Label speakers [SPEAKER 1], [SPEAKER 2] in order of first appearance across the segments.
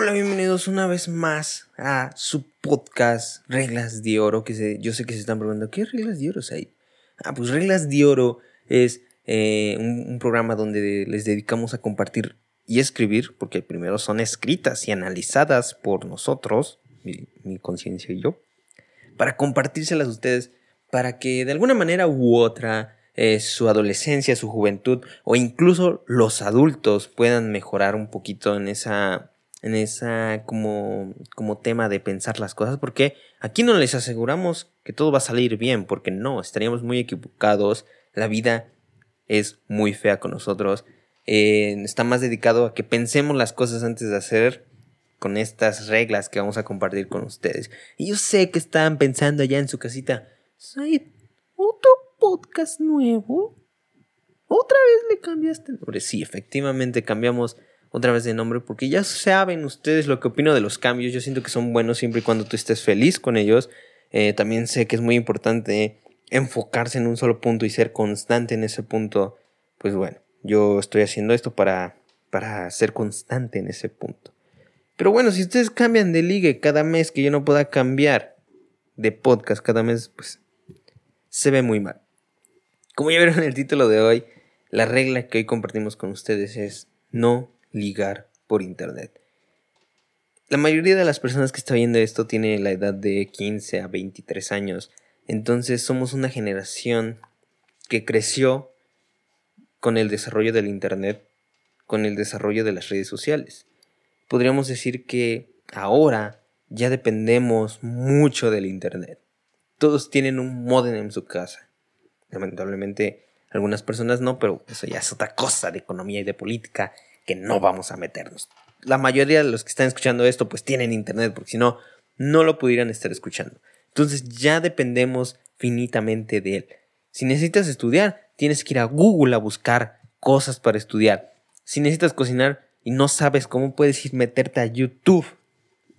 [SPEAKER 1] Hola, bienvenidos una vez más a su podcast Reglas de Oro, que yo sé que se están preguntando, ¿qué reglas de oro hay? Ah, pues Reglas de Oro es eh, un, programa donde les dedicamos a compartir y escribir, porque primero son escritas y analizadas por nosotros, mi, conciencia y yo, para compartírselas a ustedes, para que de alguna manera u otra eh, su adolescencia, su juventud o incluso los adultos puedan mejorar un poquito en esa en esa como, como tema de pensar las cosas, porque aquí no les aseguramos que todo va a salir bien, porque no, estaríamos muy equivocados, la vida es muy fea con nosotros, eh, está más dedicado a que pensemos las cosas antes de hacer con estas reglas que vamos a compartir con ustedes. Y yo sé que están pensando allá en su casita, Said, ¿otro podcast nuevo? ¿Otra vez le cambiaste el nombre? Sí, efectivamente cambiamos otra vez de nombre, porque ya saben ustedes lo que opino de los cambios. Yo siento que son buenos siempre y cuando tú estés feliz con ellos. Eh, también sé que es muy importante enfocarse en un solo punto y ser constante en ese punto. Pues bueno, yo estoy haciendo esto para, para ser constante en ese punto. Pero bueno, si ustedes cambian de ligue cada mes que yo no pueda cambiar de podcast cada mes, pues se ve muy mal. Como ya vieron en el título de hoy, la regla que hoy compartimos con ustedes es no ligar por internet. La mayoría de las personas que está viendo esto tiene la edad de 15 a 23 años, entonces somos una generación que creció con el desarrollo del internet, con el desarrollo de las redes sociales. Podríamos decir que ahora ya dependemos mucho del internet. Todos tienen un modem en su casa. Lamentablemente algunas personas no, pero eso ya es otra cosa de economía y de política que no vamos a meternos. La mayoría de los que están escuchando esto pues tienen internet porque si no, no lo pudieran estar escuchando. Entonces ya dependemos finitamente de él. Si necesitas estudiar, tienes que ir a Google a buscar cosas para estudiar. Si necesitas cocinar y no sabes cómo puedes ir meterte a YouTube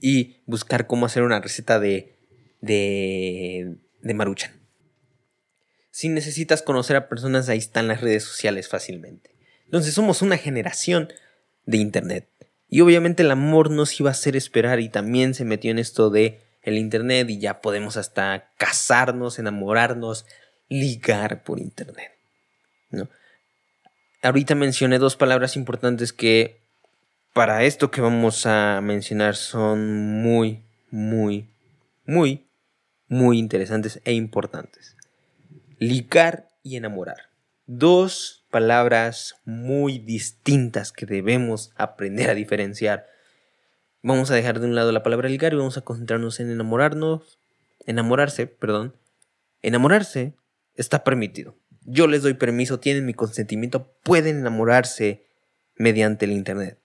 [SPEAKER 1] y buscar cómo hacer una receta de de de maruchan. Si necesitas conocer a personas, ahí están las redes sociales fácilmente. Entonces somos una generación de Internet. Y obviamente el amor nos iba a hacer esperar y también se metió en esto de el Internet y ya podemos hasta casarnos, enamorarnos, ligar por Internet. ¿no? Ahorita mencioné dos palabras importantes que para esto que vamos a mencionar son muy, muy, muy, muy interesantes e importantes. Ligar y enamorar. Dos palabras muy distintas que debemos aprender a diferenciar. Vamos a dejar de un lado la palabra ligar y vamos a concentrarnos en enamorarnos, enamorarse, perdón. Enamorarse está permitido. Yo les doy permiso, tienen mi consentimiento, pueden enamorarse mediante el internet.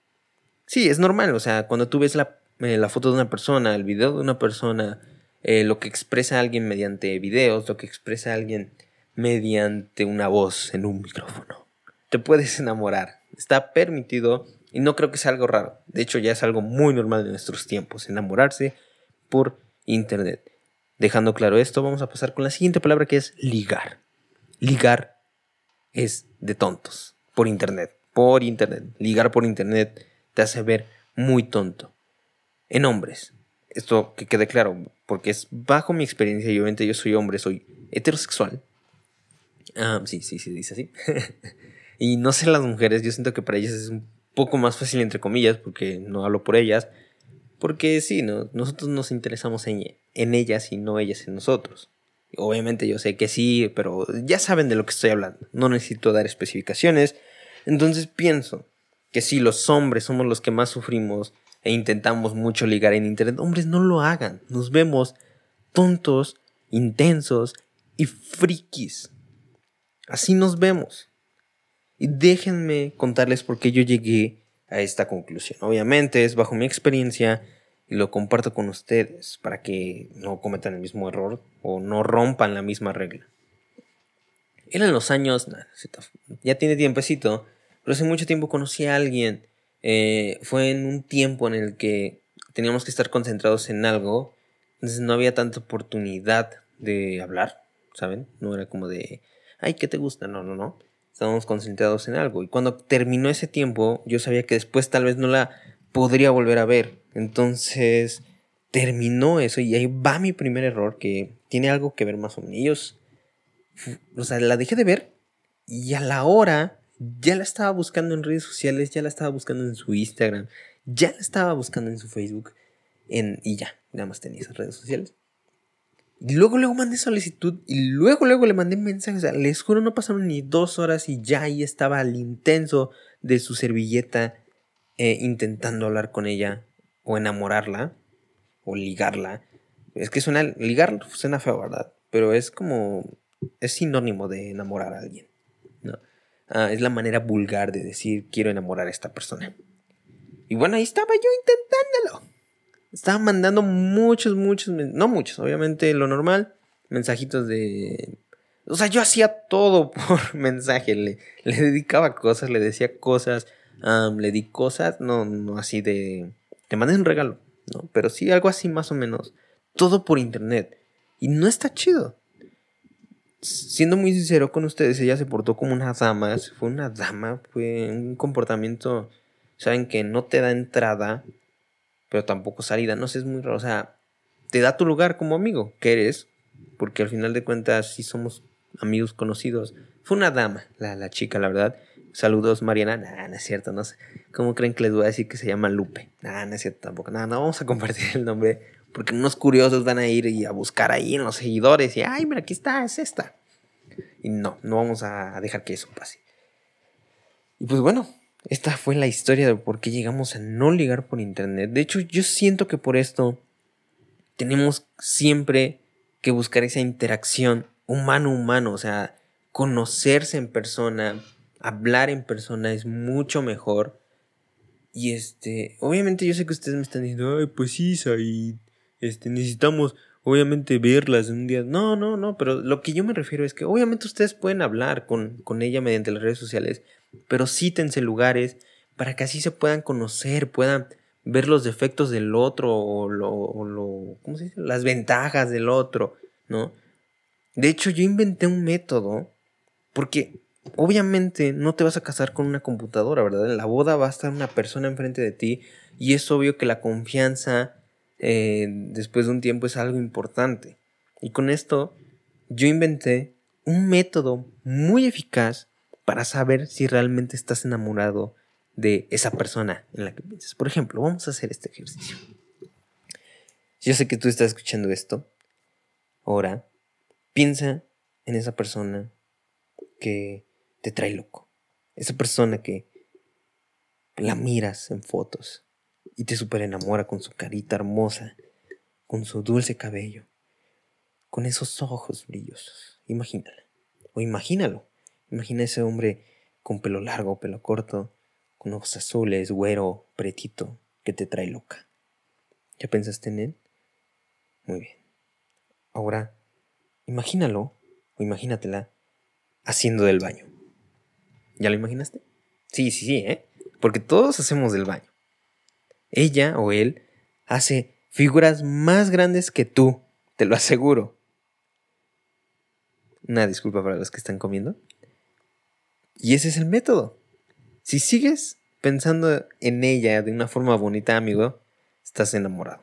[SPEAKER 1] Sí, es normal, o sea, cuando tú ves la, eh, foto de una persona, el video de una persona, eh, lo que expresa alguien mediante videos, lo que expresa alguien mediante una voz en un micrófono. Te puedes enamorar. Está permitido y no creo que sea algo raro. De hecho, ya es algo muy normal en nuestros tiempos, enamorarse por Internet. Dejando claro esto, vamos a pasar con la siguiente palabra que es ligar. Ligar es de tontos por Internet. Por Internet. Ligar por Internet te hace ver muy tonto. En hombres. Esto que quede claro, porque es bajo mi experiencia, y obviamente yo soy hombre, soy heterosexual, Ah, sí, sí, sí, dice así. y no sé las mujeres, yo siento que para ellas es un poco más fácil, entre comillas, porque no hablo por ellas. Porque sí, no, nosotros nos interesamos en, en ellas y no ellas en nosotros. Obviamente yo sé que sí, pero ya saben de lo que estoy hablando. No necesito dar especificaciones. Entonces pienso que si los hombres somos los que más sufrimos e intentamos mucho ligar en internet, hombres no lo hagan. Nos vemos tontos, intensos y frikis. Así nos vemos. Y déjenme contarles por qué yo llegué a esta conclusión. Obviamente es bajo mi experiencia y lo comparto con ustedes para que no cometan el mismo error o no rompan la misma regla. Eran los años, ya tiene tiempecito, pero hace mucho tiempo conocí a alguien. Eh, fue en un tiempo en el que teníamos que estar concentrados en algo, entonces no había tanta oportunidad de hablar, ¿saben? No era como de, ay, ¿qué te gusta? No, no, no. Estábamos concentrados en algo. Y cuando terminó ese tiempo, yo sabía que después tal vez no la podría volver a ver. Entonces terminó eso y ahí va mi primer error que tiene algo que ver más o menos. Ellos, o sea, la dejé de ver y a la hora ya la estaba buscando en redes sociales, ya la estaba buscando en su Instagram, ya la estaba buscando en su Facebook en, y ya, nada más tenía esas redes sociales. Y luego, luego mandé solicitud y luego, luego le mandé mensajes. Les juro, no pasaron ni dos horas y ya ahí estaba el intenso de su servilleta eh, intentando hablar con ella o enamorarla o ligarla. Es que suena, ligar suena feo, ¿verdad? Pero es como, es sinónimo de enamorar a alguien. Ah, es la manera vulgar de decir quiero enamorar a esta persona. Y bueno, ahí estaba yo intentándolo. Estaba mandando muchos, muchos, no muchos, obviamente lo normal, mensajitos de... O sea, yo hacía todo por mensaje, le, le dedicaba cosas, le decía cosas, le di cosas, no, no así de... Te mandé un regalo, ¿no? Pero sí algo así más o menos. Todo por internet. Y no está chido. Siendo muy sincero con ustedes, ella se portó como una dama, fue una dama, fue un comportamiento, saben que no te da entrada pero tampoco salida. No sé, es muy raro. O sea, te da tu lugar como amigo, que eres, porque al final de cuentas sí somos amigos conocidos. Fue una dama, la, la chica, la verdad. Saludos, Mariana. Nah, no es cierto, no sé. ¿Cómo creen que les voy a decir que se llama Lupe? Nah, no es cierto tampoco. Nah, no vamos a compartir el nombre porque unos curiosos van a ir y a buscar ahí en los seguidores y, ay, mira, aquí está, es esta. Y no, no vamos a dejar que eso pase. Y pues bueno, esta fue la historia de por qué llegamos a no ligar por internet. De hecho, yo siento que por esto tenemos siempre que buscar esa interacción humano-humano, o sea, conocerse en persona, hablar en persona es mucho mejor. Y este, obviamente yo sé que ustedes me están diciendo, ay, pues sí, y este, necesitamos obviamente verlas un día. No, no, no, pero lo que yo me refiero es que obviamente ustedes pueden hablar con, con ella mediante las redes sociales pero cítense lugares para que así se puedan conocer, puedan ver los defectos del otro o, lo, ¿cómo se dice? las ventajas del otro, ¿no? De hecho, yo inventé un método porque obviamente no te vas a casar con una computadora, ¿verdad? En la boda va a estar una persona enfrente de ti y es obvio que la confianza eh, después de un tiempo es algo importante. Y con esto yo inventé un método muy eficaz para saber si realmente estás enamorado de esa persona en la que piensas. Por ejemplo, vamos a hacer este ejercicio. Yo sé que tú estás escuchando esto. Ahora, piensa en esa persona que te trae loco. Esa persona que la miras en fotos y te super enamora con su carita hermosa, con su dulce cabello, con esos ojos brillosos. Imagínala. O imagínalo. Imagina ese hombre con pelo largo, pelo corto, con ojos azules, güero, pretito, que te trae loca. ¿Ya pensaste en él? Muy bien. Ahora, imagínalo o imagínatela haciendo del baño. ¿Ya lo imaginaste? Sí, sí, sí, ¿eh? Porque todos hacemos del baño. Ella o él hace figuras más grandes que tú, te lo aseguro. Una disculpa para los que están comiendo. Y ese es el método. Si sigues pensando en ella de una forma bonita, amigo, estás enamorado.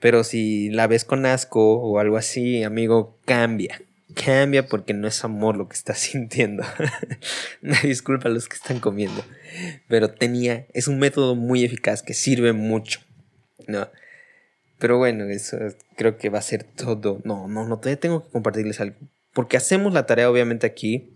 [SPEAKER 1] Pero si la ves con asco o algo así, amigo, cambia. Cambia porque no es amor lo que estás sintiendo. Disculpa a los que están comiendo. Pero tenía, es un método muy eficaz que sirve mucho. ¿no? Pero bueno, eso creo que va a ser todo. No, no, no, tengo que compartirles algo. Porque hacemos la tarea obviamente aquí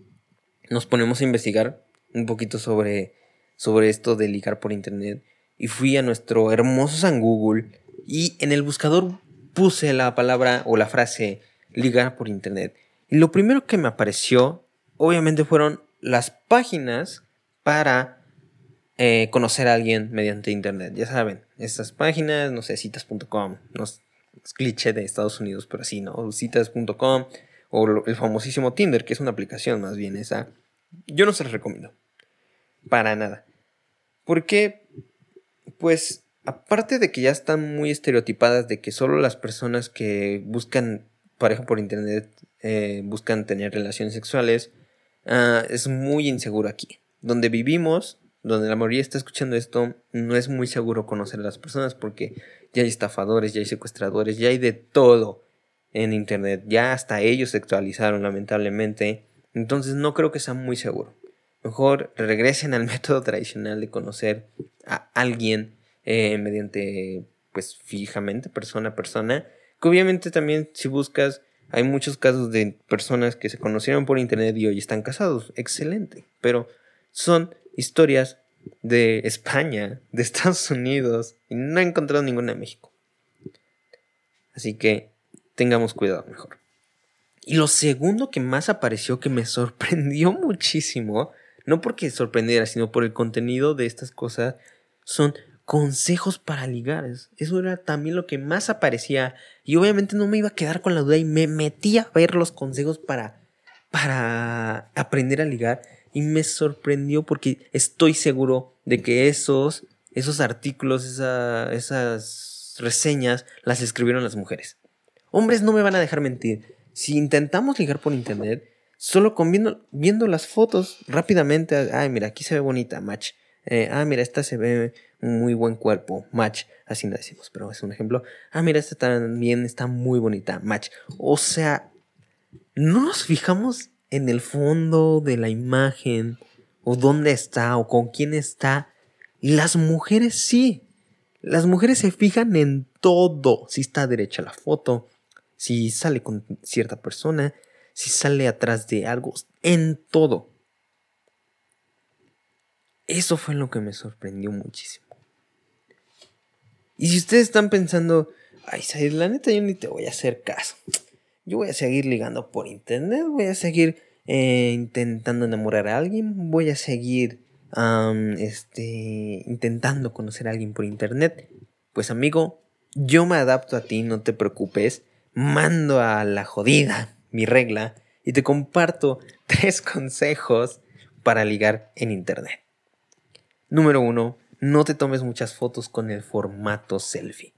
[SPEAKER 1] nos ponemos a investigar un poquito sobre, sobre esto de ligar por internet y fui a nuestro hermoso San Google y en el buscador puse la palabra o la frase ligar por internet. Y lo primero que me apareció, obviamente, fueron las páginas para eh, conocer a alguien mediante internet. Ya saben, estas páginas, no sé, citas.com, no es cliché de Estados Unidos, pero así, ¿no? Citas.com o el famosísimo Tinder, que es una aplicación más bien esa, yo no se las recomiendo. Para nada. Porque, pues, aparte de que ya están muy estereotipadas de que solo las personas que buscan pareja por internet eh, buscan tener relaciones sexuales, ah, es muy inseguro aquí. Donde vivimos, donde la mayoría está escuchando esto, no es muy seguro conocer a las personas porque ya hay estafadores, ya hay secuestradores, ya hay de todo en internet. Ya hasta ellos se actualizaron, lamentablemente. Entonces no creo que sea muy seguro. Mejor regresen al método tradicional de conocer a alguien eh, mediante, pues fijamente, persona a persona. Que obviamente también si buscas, hay muchos casos de personas que se conocieron por internet y hoy están casados. Excelente. Pero son historias de España, de Estados Unidos, y no he encontrado ninguna en México. Así que tengamos cuidado mejor. Y lo segundo que más apareció que me sorprendió muchísimo, no porque sorprendiera, sino por el contenido de estas cosas, son consejos para ligar. Eso era también lo que más aparecía. Y obviamente no me iba a quedar con la duda y me metí a ver los consejos para, para aprender a ligar. Y me sorprendió porque estoy seguro de que esos, esos artículos, esas reseñas, las escribieron las mujeres. Hombres no me van a dejar mentir. Si intentamos ligar por internet, solo con viendo, las fotos rápidamente, ay, mira, aquí se ve bonita, match. Eh, ah, mira, esta se ve muy buen cuerpo, match. Así no decimos, pero es un ejemplo. Ah, mira, esta también está muy bonita, match. O sea, no nos fijamos en el fondo de la imagen, o dónde está, o con quién está. Las mujeres sí. Las mujeres se fijan en todo. Si está derecha la foto, si sale con cierta persona, si sale atrás de algo, en todo. Eso fue lo que me sorprendió muchísimo. Y si ustedes están pensando, ay, Said, la neta yo ni te voy a hacer caso. Yo voy a seguir ligando por internet, voy a seguir eh, intentando enamorar a alguien, voy a seguir este, intentando conocer a alguien por internet. Pues amigo, yo me adapto a ti, no te preocupes mando a la jodida mi regla y te comparto tres consejos para ligar en internet. Número uno, no te tomes muchas fotos con el formato selfie.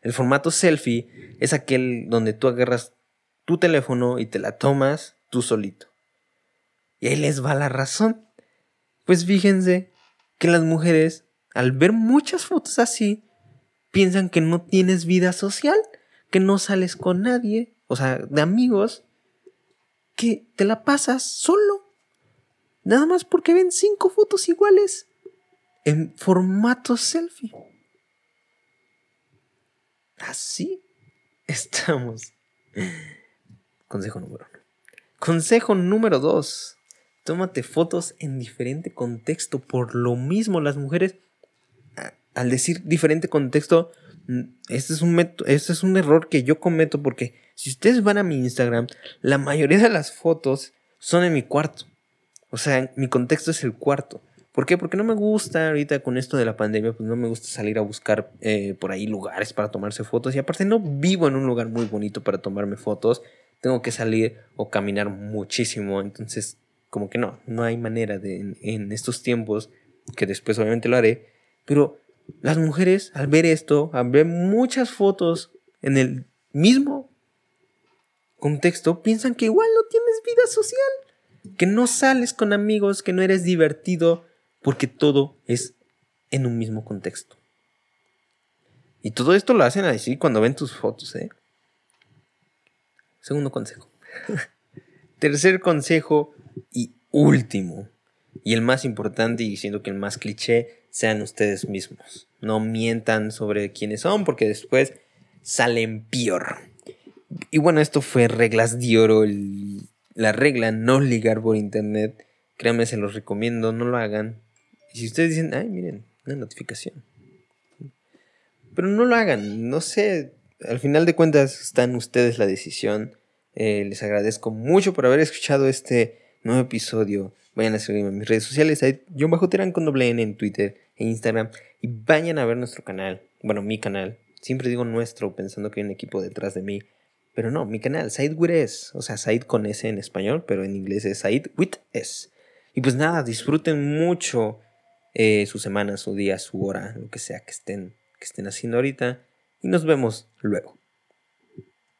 [SPEAKER 1] El formato selfie es aquel donde tú agarras tu teléfono y te la tomas tú solito. Y ahí les va la razón. Pues fíjense que las mujeres, al ver muchas fotos así, piensan que no tienes vida social que no sales con nadie, o sea, de amigos, que te la pasas solo. Nada más porque ven cinco fotos iguales en formato selfie. Así estamos. Consejo número uno. Consejo número dos. Tómate fotos en diferente contexto. Por lo mismo, las mujeres, al decir diferente contexto, este es, un este es un error que yo cometo porque si ustedes van a mi Instagram, la mayoría de las fotos son en mi cuarto. O sea, mi contexto es el cuarto. ¿Por qué? Porque no me gusta ahorita con esto de la pandemia, pues no me gusta salir a buscar eh, por ahí lugares para tomarse fotos. Y aparte no vivo en un lugar muy bonito para tomarme fotos. Tengo que salir o caminar muchísimo. Entonces, como que no, no hay manera de en estos tiempos, que después obviamente lo haré. Pero las mujeres, al ver esto, al ver muchas fotos en el mismo contexto, piensan que igual no tienes vida social, que no sales con amigos, que no eres divertido, porque todo es en un mismo contexto. Y todo esto lo hacen así cuando ven tus fotos, ¿eh? Segundo consejo. Tercer consejo y último, y el más importante y siendo que el más cliché, sean ustedes mismos. No mientan sobre quiénes son porque después salen peor. Y bueno, esto fue reglas de oro. la regla no ligar por internet. Créanme, se los recomiendo, no lo hagan. Y si ustedes dicen, ay, miren, una notificación. Pero no lo hagan, no sé. Al final de cuentas están ustedes la decisión. Eh, les agradezco mucho por haber escuchado este nuevo episodio. Vayan a seguirme en mis redes sociales. Yo bajo Terán con doble N en Twitter e Instagram. Y vayan a ver nuestro canal. Bueno, mi canal. Siempre digo nuestro pensando que hay un equipo detrás de mí. Pero no, mi canal, Said with S. O sea, Said con S en español, pero en inglés es Said with S. Y pues nada, disfruten mucho eh, su semana, su día, su hora, lo que sea que estén, que estén haciendo ahorita. Y nos vemos luego.